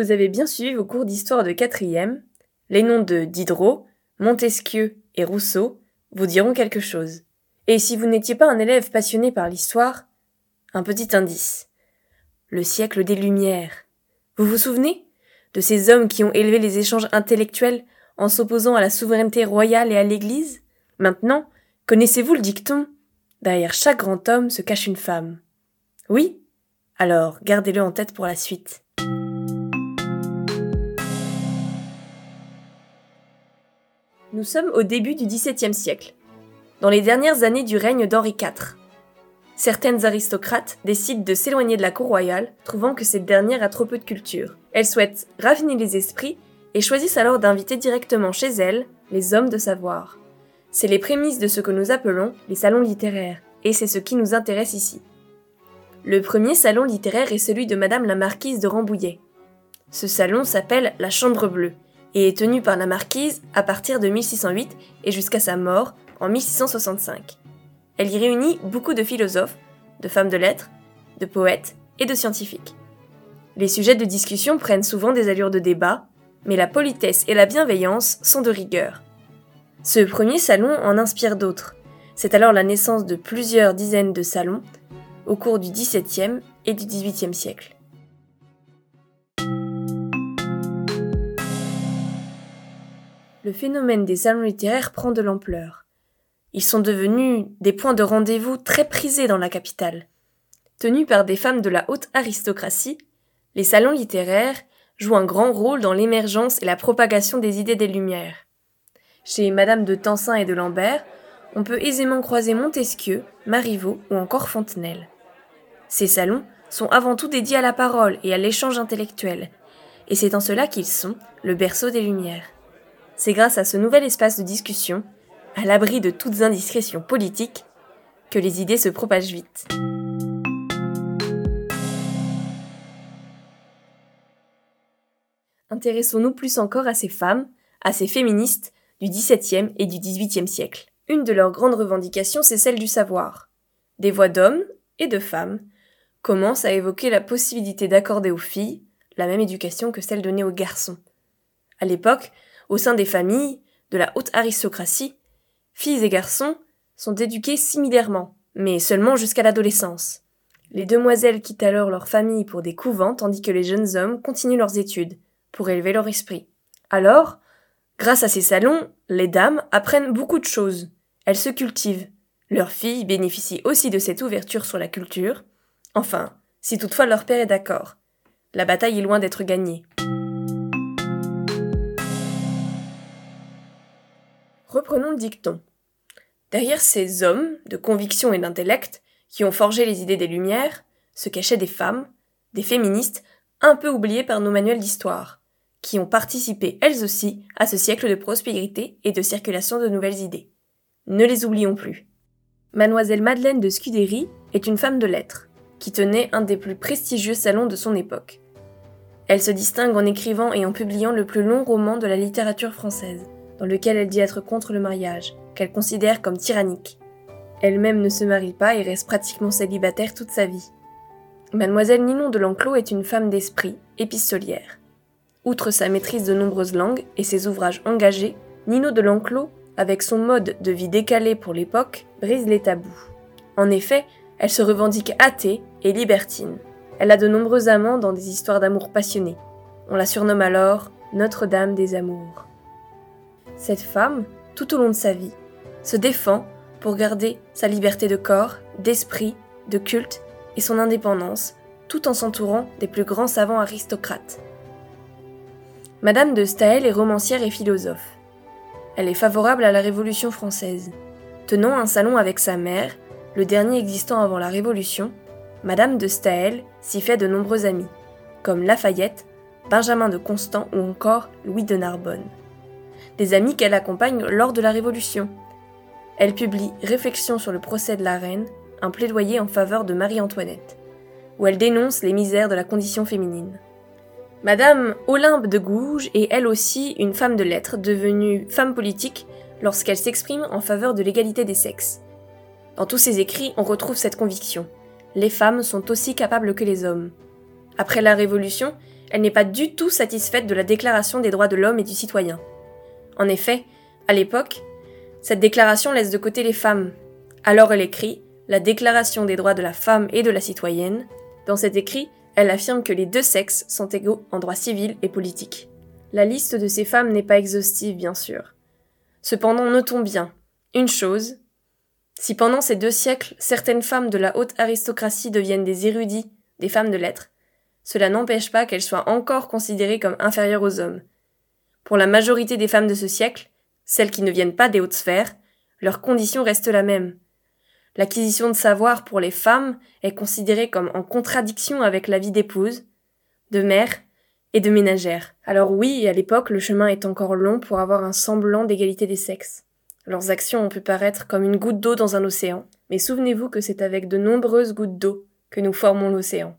vous avez bien suivi vos cours d'histoire de quatrième, les noms de Diderot, Montesquieu et Rousseau vous diront quelque chose. Et si vous n'étiez pas un élève passionné par l'histoire, un petit indice. Le siècle des Lumières. Vous vous souvenez de ces hommes qui ont élevé les échanges intellectuels en s'opposant à la souveraineté royale et à l'Église? Maintenant, connaissez-vous le dicton Derrière chaque grand homme se cache une femme. Oui? Alors, gardez-le en tête pour la suite. Nous sommes au début du XVIIe siècle, dans les dernières années du règne d'Henri IV. Certaines aristocrates décident de s'éloigner de la cour royale, trouvant que cette dernière a trop peu de culture. Elles souhaitent raffiner les esprits et choisissent alors d'inviter directement chez elles les hommes de savoir. C'est les prémices de ce que nous appelons les salons littéraires, et c'est ce qui nous intéresse ici. Le premier salon littéraire est celui de Madame la Marquise de Rambouillet. Ce salon s'appelle la Chambre Bleue, et est tenu par la Marquise à partir de 1608 et jusqu'à sa mort en 1665. Elle y réunit beaucoup de philosophes, de femmes de lettres, de poètes et de scientifiques. Les sujets de discussion prennent souvent des allures de débat, mais la politesse et la bienveillance sont de rigueur. Ce premier salon en inspire d'autres. C'est alors la naissance de plusieurs dizaines de salons au cours du XVIIe et du XVIIIe siècle. Le phénomène des salons littéraires prend de l'ampleur. Ils sont devenus des points de rendez-vous très prisés dans la capitale. Tenus par des femmes de la haute aristocratie, les salons littéraires jouent un grand rôle dans l'émergence et la propagation des idées des Lumières. Chez Madame de Tencin et de Lambert, on peut aisément croiser Montesquieu, Marivaux ou encore Fontenelle. Ces salons sont avant tout dédiés à la parole et à l'échange intellectuel, et c'est en cela qu'ils sont le berceau des Lumières. C'est grâce à ce nouvel espace de discussion à l'abri de toutes indiscrétions politiques, que les idées se propagent vite. Intéressons-nous plus encore à ces femmes, à ces féministes du XVIIe et du XVIIIe siècle. Une de leurs grandes revendications, c'est celle du savoir. Des voix d'hommes et de femmes commencent à évoquer la possibilité d'accorder aux filles la même éducation que celle donnée aux garçons. À l'époque, au sein des familles, de la haute aristocratie, Filles et garçons sont éduqués similairement, mais seulement jusqu'à l'adolescence. Les demoiselles quittent alors leur famille pour des couvents tandis que les jeunes hommes continuent leurs études, pour élever leur esprit. Alors, grâce à ces salons, les dames apprennent beaucoup de choses. Elles se cultivent. Leurs filles bénéficient aussi de cette ouverture sur la culture. Enfin, si toutefois leur père est d'accord. La bataille est loin d'être gagnée. Reprenons le dicton. Derrière ces hommes, de conviction et d'intellect, qui ont forgé les idées des Lumières, se cachaient des femmes, des féministes, un peu oubliées par nos manuels d'histoire, qui ont participé elles aussi à ce siècle de prospérité et de circulation de nouvelles idées. Ne les oublions plus. Mademoiselle Madeleine de Scudéry est une femme de lettres, qui tenait un des plus prestigieux salons de son époque. Elle se distingue en écrivant et en publiant le plus long roman de la littérature française, dans lequel elle dit être contre le mariage, qu'elle considère comme tyrannique. Elle-même ne se marie pas et reste pratiquement célibataire toute sa vie. Mademoiselle Ninon de L'Enclos est une femme d'esprit, épistolière. Outre sa maîtrise de nombreuses langues et ses ouvrages engagés, Ninon de L'Enclos, avec son mode de vie décalé pour l'époque, brise les tabous. En effet, elle se revendique athée et libertine. Elle a de nombreux amants dans des histoires d'amour passionnées. On la surnomme alors Notre-Dame des Amours. Cette femme, tout au long de sa vie, se défend pour garder sa liberté de corps, d'esprit, de culte et son indépendance, tout en s'entourant des plus grands savants aristocrates. Madame de Staël est romancière et philosophe. Elle est favorable à la Révolution française. Tenant un salon avec sa mère, le dernier existant avant la Révolution, Madame de Staël s'y fait de nombreux amis, comme Lafayette, Benjamin de Constant ou encore Louis de Narbonne. Des amis qu'elle accompagne lors de la Révolution, elle publie Réflexions sur le procès de la reine, un plaidoyer en faveur de Marie-Antoinette, où elle dénonce les misères de la condition féminine. Madame Olympe de Gouges est elle aussi une femme de lettres, devenue femme politique lorsqu'elle s'exprime en faveur de l'égalité des sexes. Dans tous ses écrits, on retrouve cette conviction. Les femmes sont aussi capables que les hommes. Après la Révolution, elle n'est pas du tout satisfaite de la Déclaration des droits de l'homme et du citoyen. En effet, à l'époque, cette déclaration laisse de côté les femmes. Alors elle écrit la Déclaration des droits de la femme et de la citoyenne. Dans cet écrit, elle affirme que les deux sexes sont égaux en droit civil et politique. La liste de ces femmes n'est pas exhaustive, bien sûr. Cependant, notons bien une chose. Si pendant ces deux siècles, certaines femmes de la haute aristocratie deviennent des érudits, des femmes de lettres, cela n'empêche pas qu'elles soient encore considérées comme inférieures aux hommes. Pour la majorité des femmes de ce siècle, celles qui ne viennent pas des hautes sphères, leur condition reste la même. L'acquisition de savoir pour les femmes est considérée comme en contradiction avec la vie d'épouse, de mère et de ménagère. Alors oui, à l'époque, le chemin est encore long pour avoir un semblant d'égalité des sexes. Leurs actions ont pu paraître comme une goutte d'eau dans un océan, mais souvenez-vous que c'est avec de nombreuses gouttes d'eau que nous formons l'océan.